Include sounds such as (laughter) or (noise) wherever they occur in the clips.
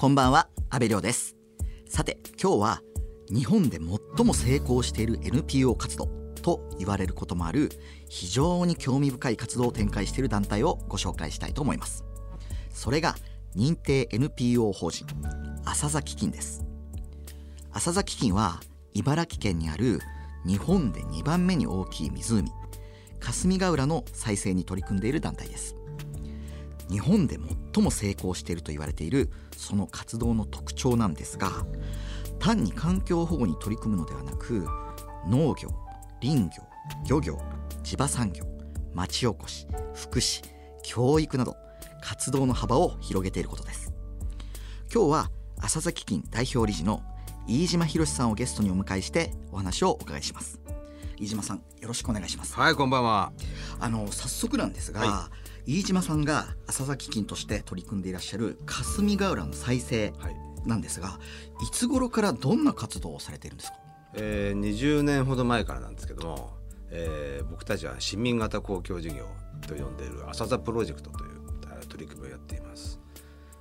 こんばんは阿部亮です。さて今日は日本で最も成功している NPO 活動と言われることもある非常に興味深い活動を展開している団体をご紹介したいと思います。それが認定 NPO 法人浅崎金です。浅崎金は茨城県にある日本で2番目に大きい湖霞ヶ浦の再生に取り組んでいる団体です。日本で最も成功していると言われているその活動の特徴なんですが単に環境保護に取り組むのではなく農業林業漁業地場産業町おこし福祉教育など活動の幅を広げていることです。今日は浅崎金代表理事の飯島博さんをゲストにお迎えしてお話をお伺いします。飯島さんよろしくお願いします。はいこんばんは。あの早速なんですが、はい、飯島さんが浅崎金として取り組んでいらっしゃる霞ヶ浦の再生なんですが、はい、いつ頃からどんな活動をされているんですか、えー、20年ほど前からなんですけども、えー、僕たちは市民型公共事業と呼んでいる浅田プロジェクトという取り組みをやっています。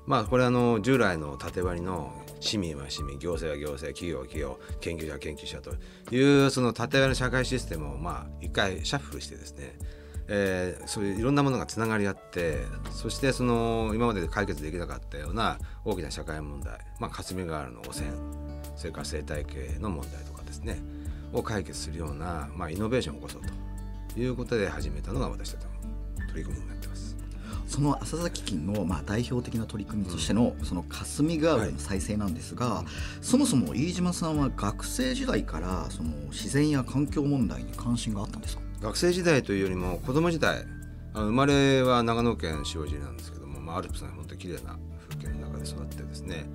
まあこれあの従来の縦割りの市民は市民行政は行政企業は企業研究者は研究者というその縦割りの社会システムをまあ一回シャッフルしてですね、えー、そういういろんなものがつながり合ってそしてその今まで解決できなかったような大きな社会問題、まあ、霞ヶ原の汚染それから生態系の問題とかですねを解決するような、まあ、イノベーションを起こそうということで始めたのが私たちの取り組みになってます。その浅崎金のまあ代表的な取り組みとしてのその霞ヶ浦の再生なんですが、そもそも飯島さんは学生時代からその自然や環境問題に関心があったんですか？学生時代というよりも子供時代あの生まれは長野県塩尻なんですけども、まあ、アルプスの本当に綺麗な風景の中で育ってですね。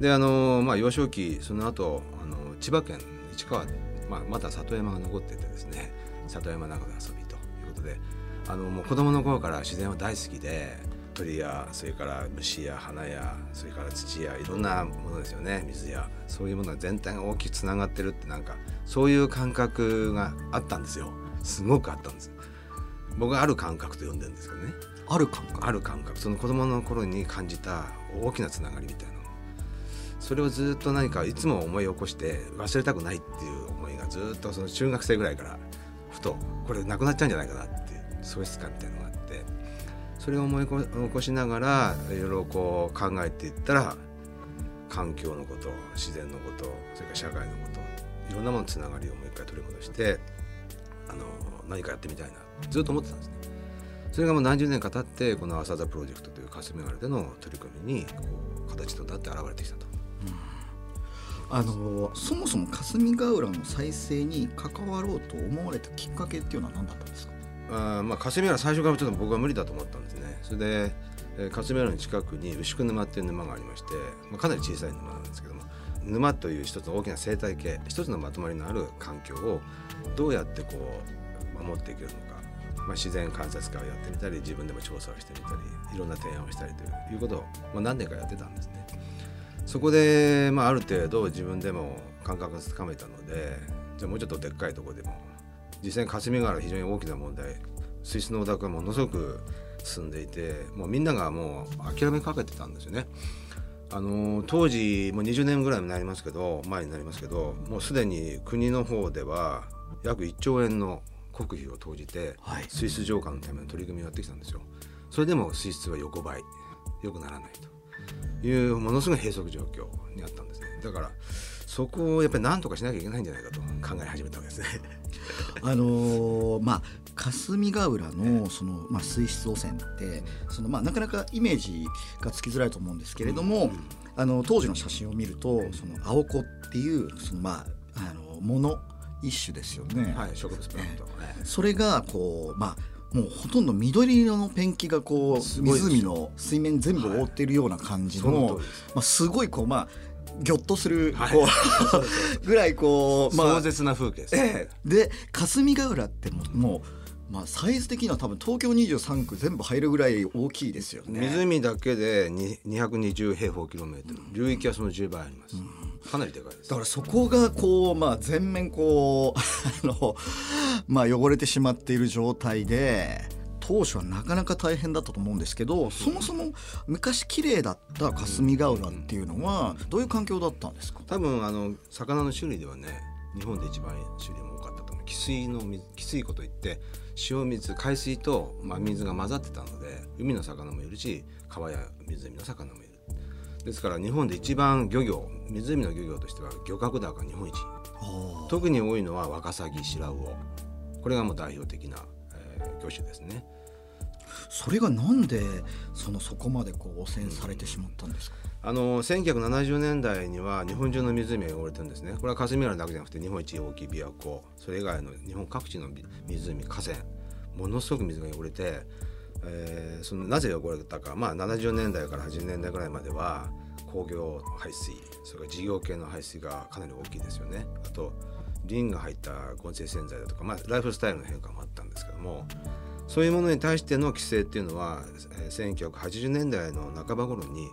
であの、まあ、幼少期その後あの千葉県市川で、まあ、まだ里山が残っててですね里山の中で遊びということであのもう子供の頃から自然は大好きで鳥やそれから虫や花やそれから土やいろんなものですよね水やそういうものが全体が大きくつながってるってなんかそういう感覚があったんですよ。すごくあったんです。僕はある感覚と呼んでるんですけどね。ある感覚？ある感覚。その子供の頃に感じた大きなつながりみたいなそれをずっと何かいつも思い起こして忘れたくないっていう思いがずっとその中学生ぐらいからふとこれなくなっちゃうんじゃないかなって喪失感みたいなのがあって。それを思い起こしながらいろいろこう考えていったら環境のこと自然のことそれから社会のこといろんなものつながりをもう一回取り戻してあの何かやってみたいなずっと思ってたんですね。それがもう何十年か経ってこの「朝座プロジェクト」という霞ヶ浦での取り組みにこう形となって現れてきたと。あのそもそも霞ヶ浦の再生に関わろうと思われたきっかけっていうのは何だったんですか？あまあ霞ヶ浦最初からちょっと僕は無理だと思ったんですねそれで、えー、霞ヶ浦の近くに牛久沼っていう沼がありまして、まあ、かなり小さい沼なんですけども沼という一つの大きな生態系一つのまとまりのある環境をどうやってこう守っていけるのか、まあ、自然観察会をやってみたり自分でも調査をしてみたりいろんな提案をしたりということを、ま、何年かやってたんですね。そこで、まあ、ある程度自分でも感覚がつかめたのでじゃあもうちょっとでっかいとこでも実際に霞ヶ原非常に大きな問題水質の汚濁がものすごく進んでいてもうみんながもう諦めかけてたんですよね。あの当時もう20年ぐらいになりますけど前になりますけどもうすでに国の方では約1兆円の国費を投じて水質浄化のための取り組みをやってきたんですよ。それでも水質は横ばい良くならないというものすごい閉塞状況にあったんですね。だからそこをやっぱり何とかしなきゃいけないんじゃないかと考え始めたわけですね。(laughs) あのー、まあ霞ヶ浦のその、まあ、水質汚染ってその、まあ、なかなかイメージがつきづらいと思うんですけれども、うん、あの当時の写真を見るとその青子っていうその、まあ、あのもの一種ですよね。はい、植物プラント、えー、それがこう、まあ、もうほとんど緑色のペンキがこう湖の水面全部覆っているような感じの、はい、まあ、すごいこうまあぎょっとする、こうぐらいこう、まあ、壮絶な風景です、えー、で霞ヶ浦ってもうまあ、サイズ的には多分東京23区全部入るぐらい大きいですよね。湖だけで220平方キロメートル。流域はその10倍あります、うん、かなりでかいです。だからそこがこう、まあ、全面こう (laughs) あの、まあ、汚れてしまっている状態で当初はなかなか大変だったと思うんですけどそもそも昔綺麗だった霞ヶ浦っていうのはどういう環境だったんですか？多分あの魚の種類ではね日本で一番種類も多かった汽水の水汽水湖といって塩水海水と真水が混ざってたので海の魚もいるし川や湖の魚もいる。ですから日本で一番漁業湖の漁業としては漁獲高日本一。特に多いのはワカサギ白魚これがもう代表的な、えー、魚種ですねそれがなんでそのそこまでこう汚染されてしまったんですか、あの1970年代には日本中の湖が汚れてるんですね。これは霞ヶ浦だけじゃなくて日本一大きい琵琶湖。それ以外の日本各地の湖河川。ものすごく水が汚れて、えー、そのなぜ汚れたか、まあ、70年代から80年代ぐらいまでは工業排水。それから事業系の排水がかなり大きいですよね。あとリンが入った合成洗剤だとか、まあ、ライフスタイルの変化もあったんですけども。そういうものに対しての規制っていうのは、1980年代の半ば頃に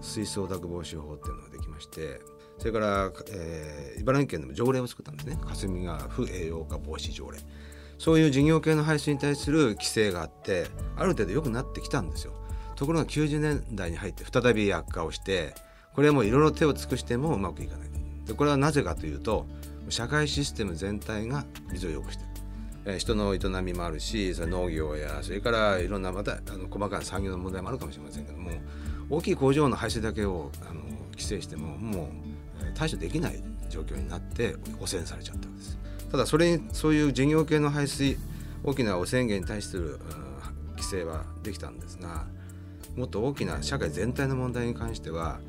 水槽濁防止法っていうのができましてそれから、えー、茨城県でも条例を作ったんですね。霞が不栄養化防止条例。そういう事業系の排水に対する規制があってある程度良くなってきたんですよ。ところが90年代に入って再び悪化をしてこれはもういろいろ手を尽くしてもうまくいかない。でこれはなぜかというと社会システム全体が水を良くしてる、人の営みもあるしそれ農業やそれからいろんなまたあの細かな産業の問題もあるかもしれませんけども大きい工場の排水だけをあの規制してももう対処できない状況になって汚染されちゃったんです。ただそれにそういう事業系の排水大きな汚染源に対する、うん、規制はできたんですがもっと大きな社会全体の問題に関しては、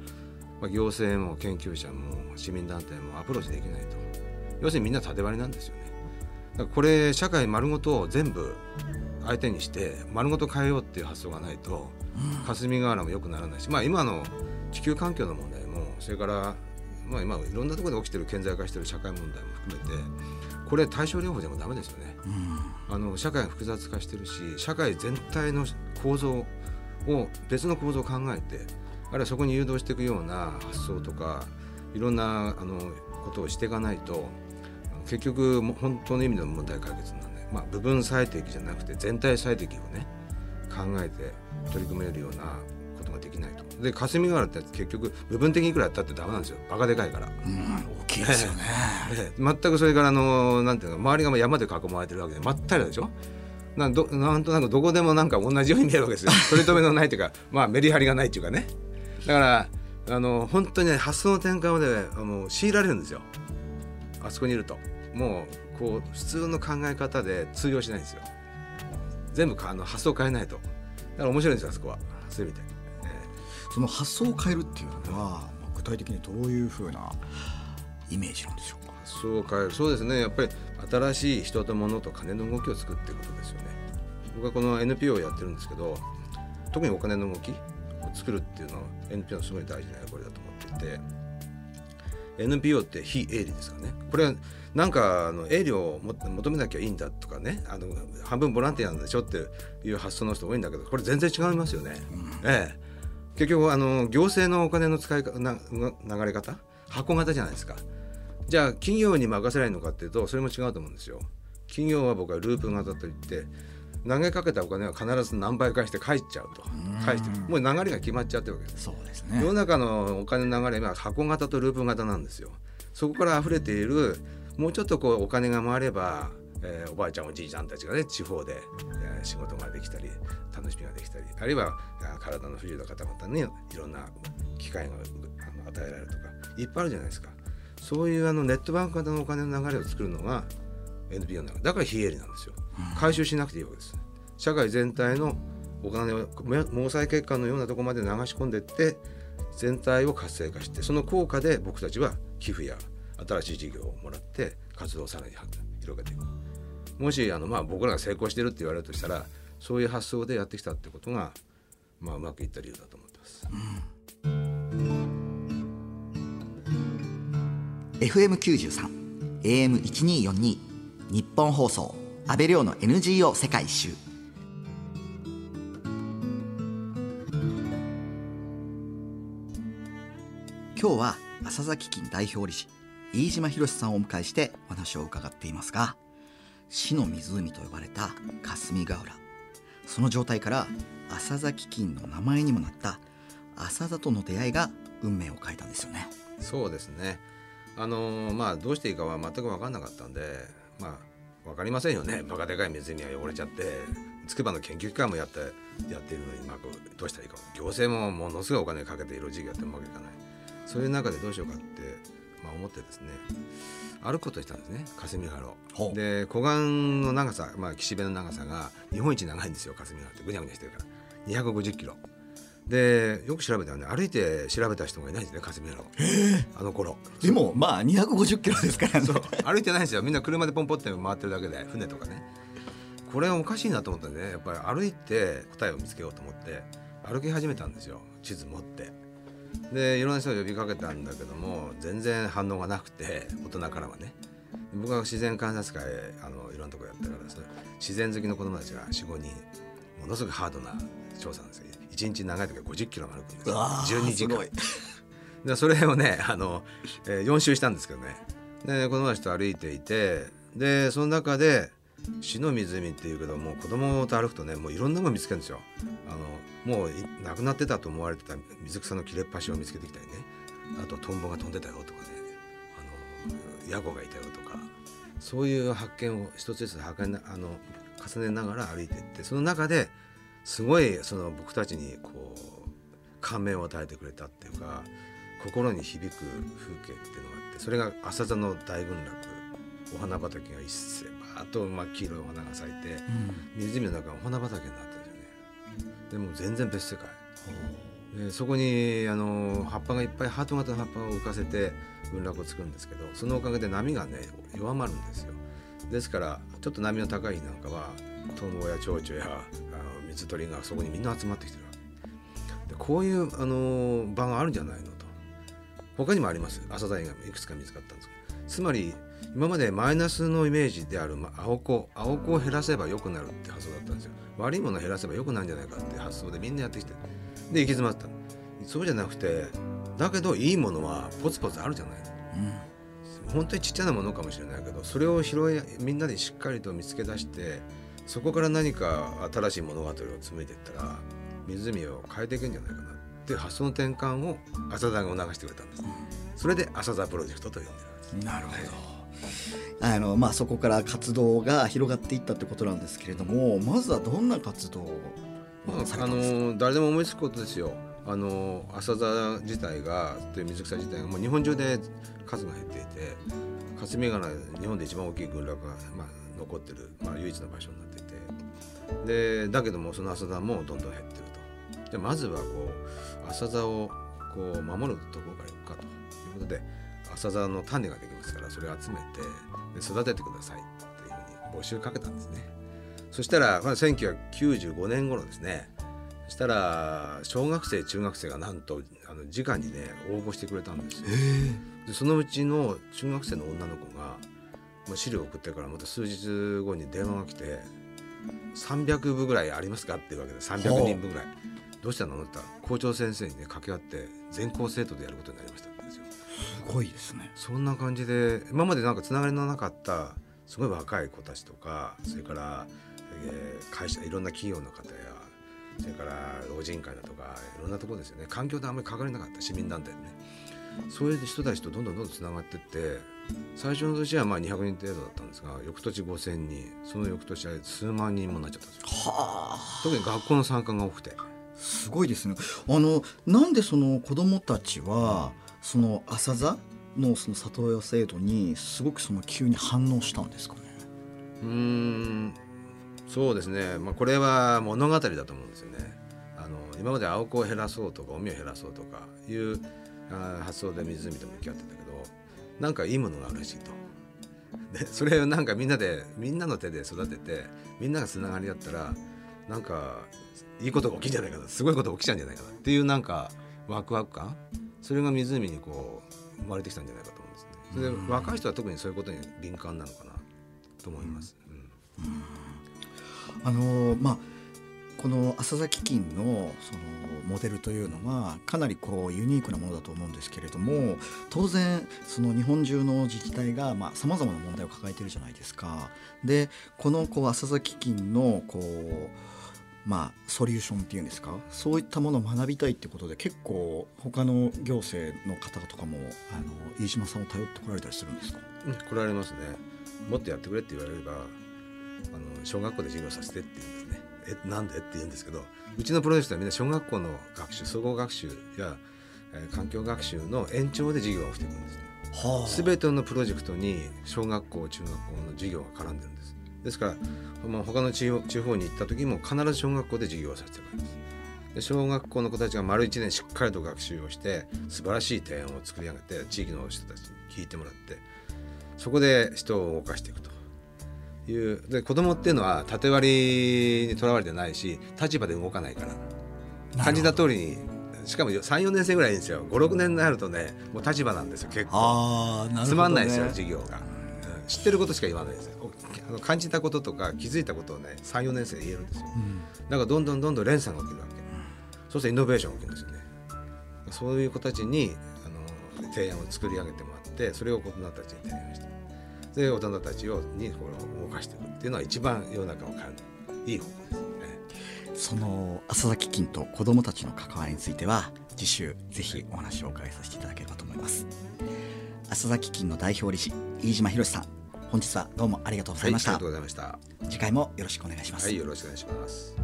まあ、行政も研究者も市民団体もアプローチできないと。要するにみんな縦割りなんですよね。だからこれ社会丸ごと全部相手にして丸ごと変えようっていう発想がないと、霞ヶ浦も良くならないしまあ今の地球環境の問題もそれからまあ今いろんなところで起きてる顕在化してる社会問題も含めてこれ対症療法でもダメですよね、うん、あの社会が複雑化してるし社会全体の構造を別の構造を考えてあるいはそこに誘導していくような発想とかいろんなあのことをしていかないと結局本当の意味での問題解決なんで、まあ、部分最適じゃなくて全体最適をね考えて取り組めるようなことができないと。で霞ヶ浦って結局部分的にいくらやったってダメなんですよバカでかいから。うん、大きいですよね。全くそれからあのなんていうの周りが山で囲まれてるわけでまったりでしょ。なんどなんとなくどこでもなんか同じように見えるわけですよ (laughs) 取り留めのないというかまあメリハリがないっていうかねだからあの本当に、ね、発想の転換をねあの強いられるんですよあそこにいるともうこう普通の考え方で通用しないんですよ。全部あの発想を変えないと。だから面白いんですよあそこは。そういう意味で、えー、その発想を変えるっていうのは具体的にどういうふうなイメージなんでしょうか？発想を変える。そうですね。やっぱり新しい人と物と金の動きを作っていくことですよね。僕はこの NPO をやってるんですけど特にお金の動きを作るっていうのは NPO のすごい大事な役割だと思っていて NPO って非営利ですかねこれはなんかあの営利を求めなきゃいいんだとかねあの半分ボランティアなんでしょっていう発想の人多いんだけどこれ全然違いますよね。うん、ええ、結局あの行政のお金の使い方な流れ方？箱型じゃないですか。じゃあ企業に任せないのかっていうとそれも違うと思うんですよ。企業は僕はループ型といって投げかけたお金は必ず何倍返して返っちゃうと。返して。もう流れが決まっちゃってるわけです。そうですね。世の中のお金の流れは箱型とループ型なんですよ。そこから溢れているもうちょっとこうお金が回れば、えー、おばあちゃんおじいちゃんたちがね地方で、えー、仕事ができたり楽しみができたりあるいは体の不自由な方々にいろんな機会が与えられるとかいっぱいあるじゃないですか。そういうあのネットバンク型のお金の流れを作るのが NPO の中だから非営利なんですよ。回収しなくていいわけです。社会全体のお金を毛細血管のようなところまで流し込んでいって全体を活性化してその効果で僕たちは寄付や新しい事業をもらって活動をさらに広げていく。もしあの、まあ、僕らが成功してるって言われるとしたらそういう発想でやってきたってことが、まあ、うまくいった理由だと思ってます。うん、FM93 AM1242 日本放送安倍亮の NGO 世界一周。今日は浅崎金代表理事飯島博さんをお迎えしてお話を伺っていますが死の湖と呼ばれた霞ヶ浦。その状態から浅崎金の名前にもなった浅田との出会いが運命を変えたんですよね。そうですね。あのーまあどうしていいかは全く分かんなかったんでまあ分かりませんよね。バカでかい湖が汚れちゃって筑波の研究機関もやってやっているのに、まあ、どうしたらいいか。行政もものすごいお金かけていろいろ事業やってるわけいかない。そういう中でどうしようかって、まあ、思ってですね歩くことにしたんですね。霞ヶほう。原をで湖岸の長さ、まあ、岸辺の長さが日本一長いんですよ霞ヶ原って。ぐにゃぐにゃしてるから。250キロでよく調べたらね歩いて調べた人がいないんですね霞ヶ原をあの頃。でもまあ250キロですからね。そう。歩いてないんですよ。みんな車でポンポンって回ってるだけで船とかね。これはおかしいなと思ったんでねやっぱり歩いて答えを見つけようと思って歩き始めたんですよ。地図持って。でいろんな人を呼びかけたんだけども全然反応がなくて大人からはね。僕は自然観察会あのいろんなとこやったからそれ自然好きの子供たちが45人ものすごくハードな調査なんですよ1日長い時は50キロも歩くんですようわー12時間。でそれをね (laughs) あの、え4周したんですけどね。で子供たちと歩いていてでその中で死の湖っていうけどもう子供と歩くとねもういろんなもの見つけるんですよ。あのもうい亡くなってたと思われてた水草の切れっ端を見つけてきたりね。あとトンボが飛んでたよとかね。あのヤゴがいたよとか。そういう発見を一つずつ発見なあの重ねながら歩いていってその中ですごいその僕たちにこう感銘を与えてくれたっていうか心に響く風景っていうのがあってそれが朝座の大群落お花畑が一斉バーッとまあ黄色いお花が咲いて湖の中がお花畑になってるんですよねでも全然別世界。でそこにあの葉っぱがいっぱいハート型の葉っぱを浮かせて群落を作るんですけどそのおかげで波がね弱まるんですよ。ですからちょっと波の高い日なんかはトンボや蝶々やあの水鳥がそこにみんな集まってきてるわけ。でこういうあの場があるんじゃないのと。他にもあります。朝田以外もいくつか見つかったんですけど。つまり今までマイナスのイメージであるま青子青子を減らせば良くなるって発想だったんですよ。悪いものを減らせば良くなるんじゃないかって発想でみんなやってきて。で行き詰まった。そうじゃなくてだけどいいものはポツポツあるじゃない本当にちっちゃなものかもしれないけどそれを拾いみんなでしっかりと見つけ出してそこから何か新しい物語を紡いでいったら湖を変えていくんじゃないかなっていう発想の転換を浅田が促してくれたんです、それで浅田プロジェクトと呼んでるわけですなるほど。あのまあそこから活動が広がっていったってことなんですけれども、まずはどんな活動をまあ、あ。の誰でも思いつくことですよ。あの朝座自体がという水草自体がもう日本中で数が減っていて霞ヶ原日本で一番大きい群落が、まあ、残ってる、まあ、唯一の場所になっていてでだけどもその朝座もどんどん減ってると。でまずはこう朝座をこう守るところからいくかということで朝座の種ができますからそれを集めてで育ててくださいっていうふうに募集かけたんですね。そしたら、まあ、1995年頃ですねそしたら小学生中学生がなんとあの直にね応募してくれたんですよ。でそのうちの中学生の女の子が、まあ、資料を送ってからまた数日後に電話が来て300部ぐらいありますかっていうわけで300人分ぐらい。どうしたの？って言ったら校長先生にね掛け合って全校生徒でやることになりましたんですよ。すごいですね。そんな感じで今までなんかつながりのなかったすごい若い子たちとかそれから、えー会社いろんな企業の方やそれから老人会だとかいろんなところですよね環境とあんまり関わりなかった市民団体でねそういう人たちとどんどんどんどんつながってって最初の年はまあ200人程度だったんですが翌年5,000人その翌年は数万人もなっちゃったんですよはあ、特に学校の参加が多くてすごいですね。あのなんでその子供たちはその朝座のその里親制度にすごくその急に反応したんですかね？うーんそうですね、まあ、これは物語だと思うんですよね。あの今まで青子を減らそうとかゴミを減らそうとかいうあー発想で湖と向き合ってたなんかいいものがあるらしいと。でそれをなんかみんなでみんなの手で育ててみんながつながり合ったらなんかいいことが起きるんじゃないかなすごいことが起きちゃうんじゃないかなっていうなんかワクワク感それが湖にこう生まれてきたんじゃないかと思うんですね。それで若い人は特にそういうことに敏感なのかなと思います。うんあのまあこの浅崎金のそのモデルというのはかなりこうユニークなものだと思うんですけれども当然その日本中の自治体がさまざ、まな問題を抱えているじゃないですか。でこのこう浅崎金のこうまあソリューションっていうんですか？そういったものを学びたいってことで結構他の行政の方とかもあの飯島さんを頼ってこられたりするんですか、うん、来られますね。もっとやってくれって言われればあの小学校で授業させてって言うんですね。えなんで？って言うんですけどうちのプロジェクトはみんな小学校の学習総合学習や、えー環境学習の延長で授業をしていくんですね。は全てのプロジェクトに小学校中学校の授業が絡んでるんです。ですから、まあ、他の地方地方に行った時も必ず小学校で授業をさせてもらいます。で小学校の子たちが丸1年しっかりと学習をして素晴らしい提案を作り上げて地域の人たちに聞いてもらってそこで人を動かしていくというで子供っていうのは縦割りにとらわれてないし立場で動かないから。感じた通りにしかも34年生ぐらいいいんですよ。56年になるとねもう立場なんですよ結構。ね、つまんないですよ授業が、うん。知ってることしか言わないですあの感じたこととか気づいたことをね34年生で言えるんですよ。うん。だからどんどんどんどん連鎖が起きるわけ。そうするとイノベーションが起きるんですよね。そういう子たちにあの提案を作り上げてもらってそれを大人たちに提案してで大人たちをにこれを動かしていくっていうのは一番世の中を変えるいい方法です。ねその浅崎金と子どもたちの関わりについては次週ぜひお話をお伺いさせていただければと思います。浅崎金の代表理事飯島博さん本日はどうもありがとうございました、はい、ありがとうございました次回もよろしくお願いします、はいよろしくお願いします。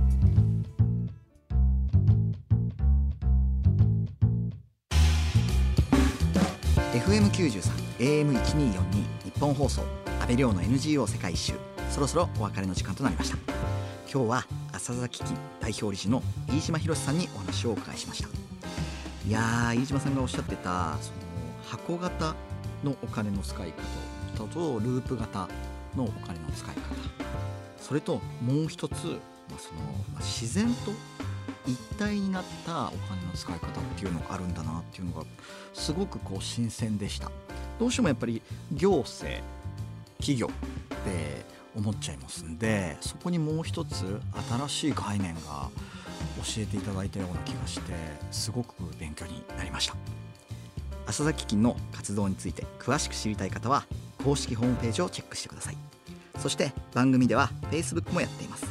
FM93 AM1242 日本放送安倍亮の NGO 世界一周。そろそろお別れの時間となりました。今日は浅崎金代表理事の飯島博さんにお話をお伺いしました。いやー飯島さんがおっしゃってたその箱型のお金の使い方とループ型のお金の使い方。それともう一つ、まあそのまあ自然と一体になったお金の使い方っていうのがあるんだなっていうのがすごくこう新鮮でした。どうしてもやっぱり行政企業って思っちゃいますんでそこにもう一つ新しい概念が教えていただいたような気がしてすごく勉強になりました。浅崎金の活動について詳しく知りたい方は公式ホームページをチェックしてください。そして番組では Facebook もやっています。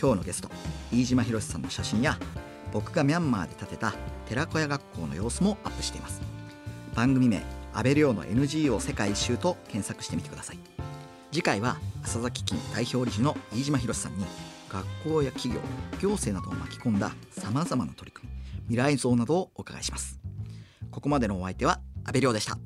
今日のゲスト飯島博さんの写真や僕がミャンマーで建てた寺子屋学校の様子もアップしています。番組名安倍亮の NGO 世界一周と検索してみてください。次回は浅崎金代表理事の飯島博さんに学校や企業行政などを巻き込んださまざまな取り組み未来像などをお伺いします。ここまでのお相手は安倍亮でした。